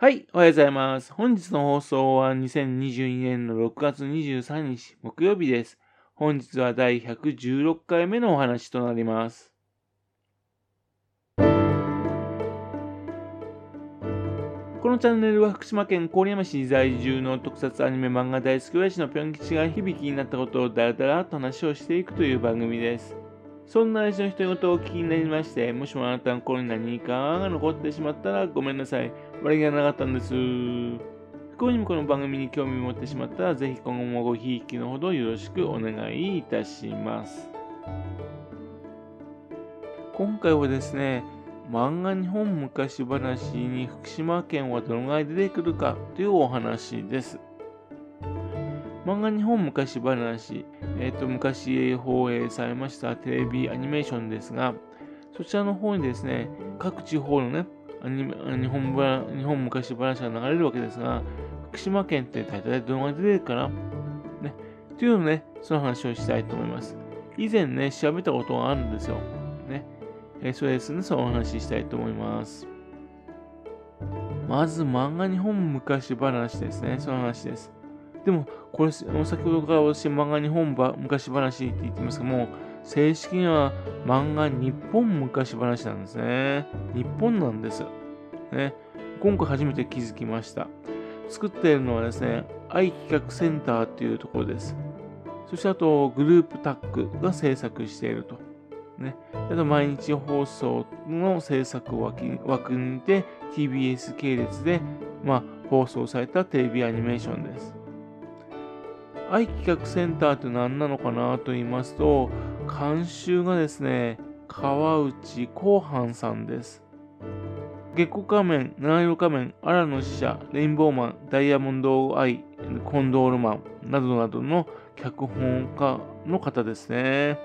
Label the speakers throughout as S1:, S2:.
S1: はい、おはようございます。本日の放送は2022年の6月23日木曜日です。本日は第116回目のお話となります。このチャンネルは福島県郡山市在住の特撮アニメ漫画大好き親父のぴょん吉が響きになったことをだらだらと話をしていくという番組です。そんな相手の独言をお聞きになりまして、もしもあなたの心に何かが残ってしまったらごめんなさい。悪気がなかったんです。不幸にもこの番組に興味を持ってしまったら、ぜひ今後もごひいきのほどよろしくお願いいたします。今回はですね、漫画日本昔話に福島県はどのぐらい出てくるかというお話です。漫画日本昔話、え、ー、と、昔放映されましたテレビアニメーションですが、そちらの方にですね、各地方のね、日本日本昔話が流れるわけですが、福島県って大体どのぐらい出てるかな？ね。というのね、その話をしたいと思います。以前ね、調べたことがあるんですよ。ね。えー、それですね、そのお話ししたいと思います。まず、漫画日本昔話ですね。その話です。でも、これ、先ほどから私、漫画日本昔話って言ってますけども、正式には漫画日本昔話なんですね。日本なんです。ね。今回初めて気づきました。作っているのはですね、愛企画センターっていうところです。そしてあと、グループタックが制作していると。ね。あと、毎日放送の制作枠にて TBS 系列で、まあ、放送されたテレビアニメーションです。愛企画センターって何なのかなと言いますと、監修がですね、川内広範さんです。月光仮面、七色仮面、荒野使者、レインボーマン、ダイヤモンドアイ、コンドールマンなどなどの脚本家の方ですね。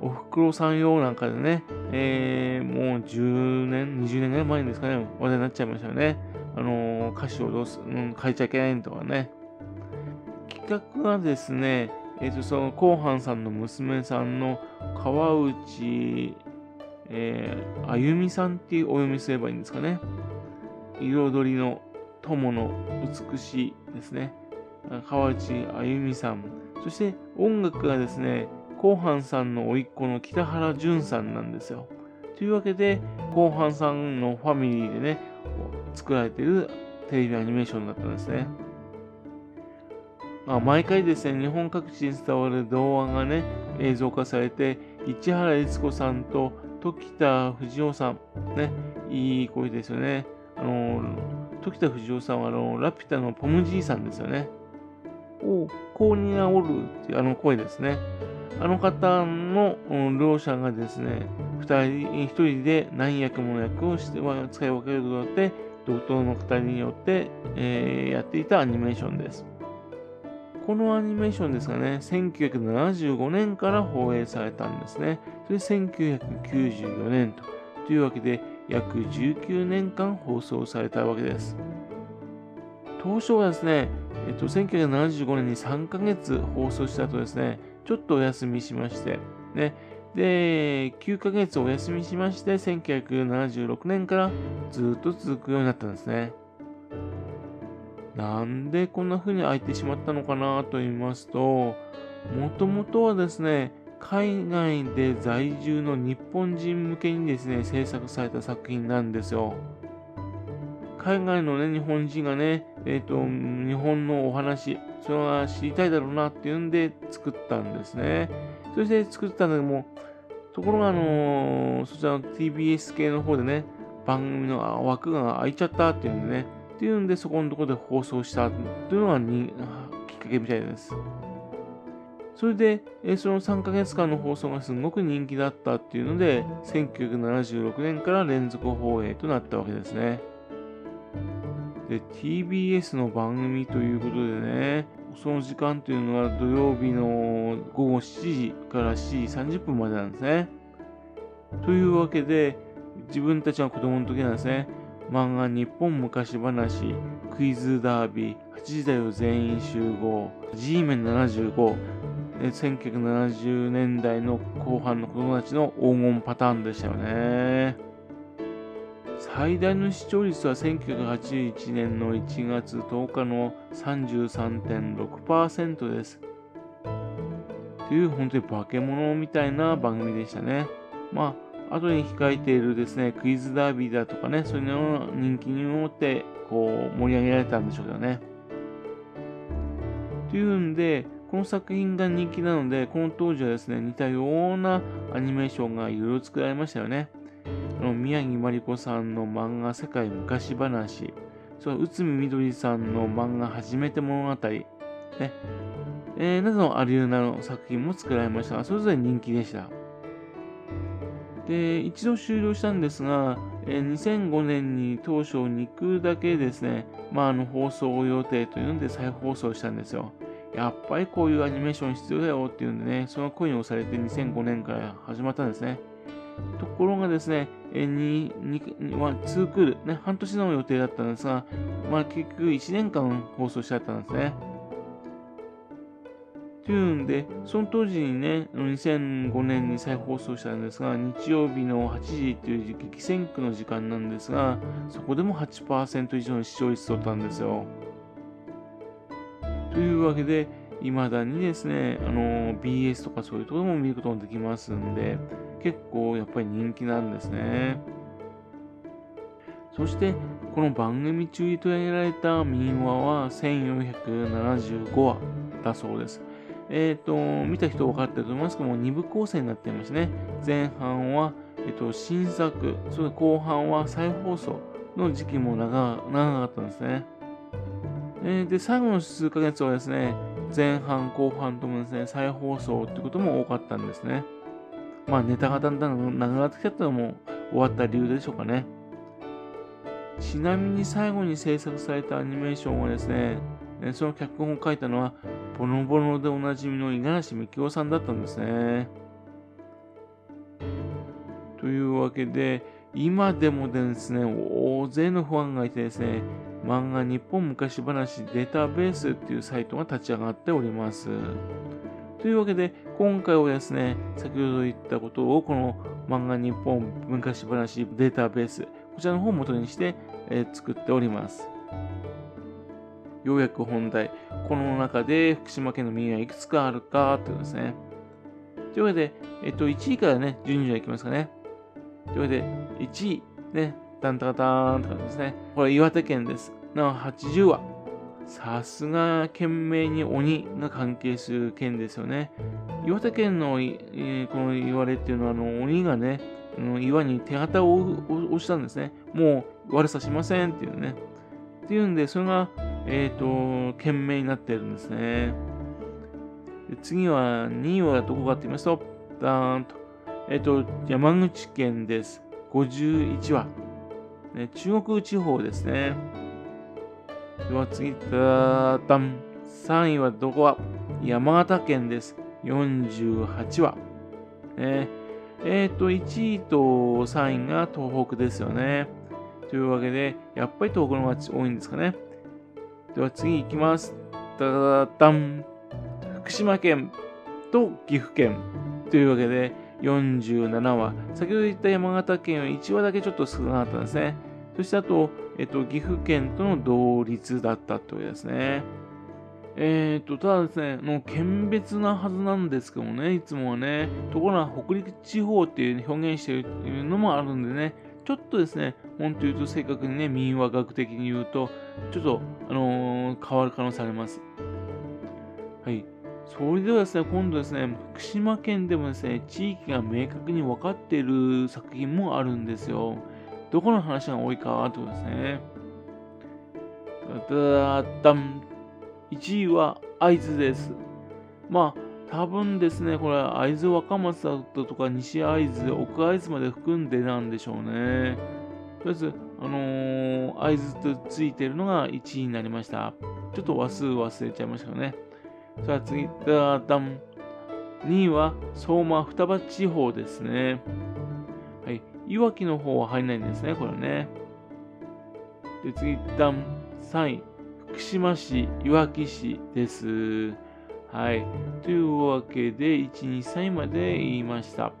S1: おふくろさん用なんかでね、えー、もう10年、20年ぐらい前ですかね、話題になっちゃいましたよね。あのー、歌詞をどうす、うん、変えちゃいけないとかね。企画はですね、えー、とその後半さんの娘さんの川内、えー、あゆみさんっていうお読みすればいいんですかね。彩りの友の美しいですね。川内あゆみさん。そして音楽がですね、後半さんの甥っ子の北原淳さんなんですよ。というわけで、後半さんのファミリーでね、作られているテレビアニメーションだったんですね。まあ、毎回ですね、日本各地に伝わる童話がね、映像化されて、市原悦子さんと時田藤夫さん、ね、いい声ですよね。あの、時田藤夫さんはあの、ラピュタのポムじいさんですよね。おこうにあおるっていうあの声ですね。あの方の両者がですね、二人、一人で何役もの役をして使い分けることによって、同等の二人によって、えー、やっていたアニメーションです。このアニメーションですがね、1975年から放映されたんですね。それ1994年と。というわけで、約19年間放送されたわけです。当初はですね、えっと、1975年に3ヶ月放送した後ですね、ちょっとお休みしまして、ね、で、9ヶ月お休みしまして、1976年からずっと続くようになったんですね。なんでこんな風に開いてしまったのかなと言いますと、もともとはですね、海外で在住の日本人向けにですね、制作された作品なんですよ。海外のね、日本人がね、えっ、ー、と、日本のお話、それは知りたいだろうなっていうんで作ったんですね。そして作ったんだけども、ところがあのー、そちらの TBS 系の方でね、番組の枠が空いちゃったっていうんでね、っていうんで、そこのところで放送したというのがにきっかけみたいです。それで、その3ヶ月間の放送がすごく人気だったっていうので、1976年から連続放映となったわけですね。で、TBS の番組ということでね、その時間というのは土曜日の午後7時から7時30分までなんですね。というわけで、自分たちが子供の時なんですね、漫画日本昔話、クイズダービー、8時だよ全員集合、G メン75、1970年代の後半の子供たちの黄金パターンでしたよね。最大の視聴率は1981年の1月10日の33.6%です。という本当に化け物みたいな番組でしたね。まあ、後に控えているですね、クイズダービーだとかね、そういうのの人気によって、こう、盛り上げられたんでしょうけどね。というんで、この作品が人気なので、この当時はですね、似たようなアニメーションがいろいろ作られましたよね。宮城まりこさんの漫画世界昔話、その内海みどりさんの漫画初めて物語、ね、えー、などのアリューナの作品も作られましたが、それぞれ人気でした。で、一度終了したんですが、え、2005年に当初肉だけですね、まあ、あの放送予定というので再放送したんですよ。やっぱりこういうアニメーション必要だよっていうんでね、その声に押されて2005年から始まったんですね。ところがですね、えにに2クール、ね、半年の予定だったんですが、まあ、結局1年間放送しちゃったんですね。というんで、その当時にね、2005年に再放送したんですが、日曜日の8時という激戦区の時間なんですが、そこでも8%以上の視聴率取ったんですよ。というわけで、未だにですね、あの、BS とかそういうところも見ることができますんで、結構やっぱり人気なんですね。そして、この番組中に取り上げられた民話は1475話だそうです。えっ、ー、と、見た人分かってると思いますけども、2部構成になっていますね。前半は、えっ、と、新作、それ後半は再放送の時期も長長かったんですね。えー、で、最後の数ヶ月はですね、前半後半ともですね、再放送ってことも多かったんですね。まあネタがだんだん長くなってきたのも終わった理由でしょうかね。ちなみに最後に制作されたアニメーションはですね、その脚本を書いたのは、ボノボノでおなじみの五十嵐美京さんだったんですね。というわけで、今でもですね、大勢のファンがいてですね、漫画日本昔話データベースっていうサイトが立ち上がっております。というわけで、今回はですね、先ほど言ったことをこの漫画日本昔話データベース、こちらの方を元にして、えー、作っております。ようやく本題、この中で福島県の民はいくつかあるかということですね。というわけで、えっと、1位からね、順序いきますかね。というわけで、1位、ね、タンタカタンとかですね。これ岩手県です。なお80話。さすが県名に鬼が関係する県ですよね。岩手県の、えこの言われっていうのは、あの鬼がね、岩に手形を押したんですね。もう悪さしませんっていうね。っていうんで、それが、えっ、ー、と、県名になってるんですね。で次は、2位はどこかって言いますと、ダーンと。えっ、ー、と、山口県です。51話。ね、中国地方ですね。では次、ダーダン。3位はどこは？山形県です。48話。ね、えっ、ー、と、1位と3位が東北ですよね。というわけで、やっぱり東北の方が多いんですかね。では次行きます。ダダダン。福島県と岐阜県。というわけで、47話。先ほど言った山形県は1話だけちょっと少なかったんですね。そしてあと、えっと、岐阜県との同率だったというですね。えっ、と、ただですね、の県別なはずなんですけどもね、いつもはね、ところが北陸地方っていう表現しているのもあるんでね、ちょっとですね、本当言うと正確にね、民話学的に言うと、ちょっと、あのー、変わる可能性あります。はい。それではですね、今度ですね、福島県でもですね、地域が明確に分かっている作品もあるんですよ。どこの話が多いかってことですね。だだん。1位は会津です。まあ、多分ですね、これ、会津若松だとか西会津、奥会津まで含んでなんでしょうね。とりあえず、あのー、会津とついてるのが1位になりました。ちょっと話数忘れちゃいましたけどね。さあ次、ダダン。2位は相馬双葉地方ですね。はい。いわきの方は入んないんですね、これね。で、次、ダン。3位。福島市、いわき市です。はい。というわけで、1、2、3位まで言いました。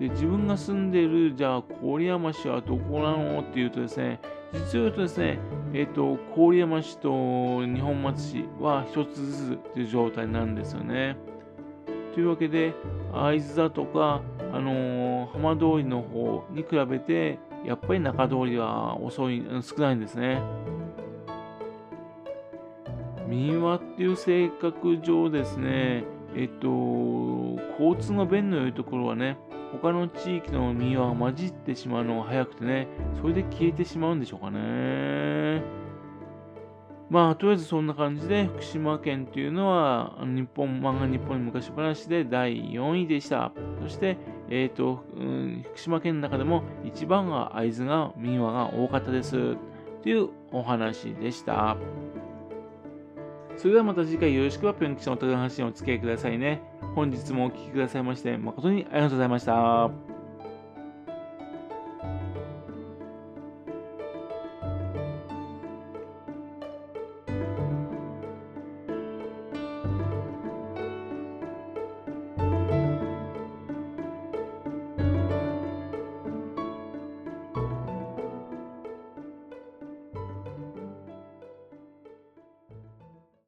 S1: で自分が住んでいるじゃあ郡山市はどこなの？っていうとですね実を言うとですね、えっ、ー、と郡山市と二本松市は一つずつという状態なんですよね。というわけで会津だとか、あのー、浜通りの方に比べてやっぱり中通りは遅い少ないんですね。民話っていう性格上ですね、えっと、交通の便の良いところはね、他の地域の民話が混じってしまうのが早くてね、それで消えてしまうんでしょうかね。まあ、とりあえずそんな感じで、福島県というのは、日本、漫画日本に昔話で第4位でした。そして、えっ、ー、と、うん、福島県の中でも一番が会津が民話が多かったです。というお話でした。それではまた次回よろしくはぴょん吉のお宅の話にお付き合いくださいね。本日もお聴きくださいまして誠にありがとうございました。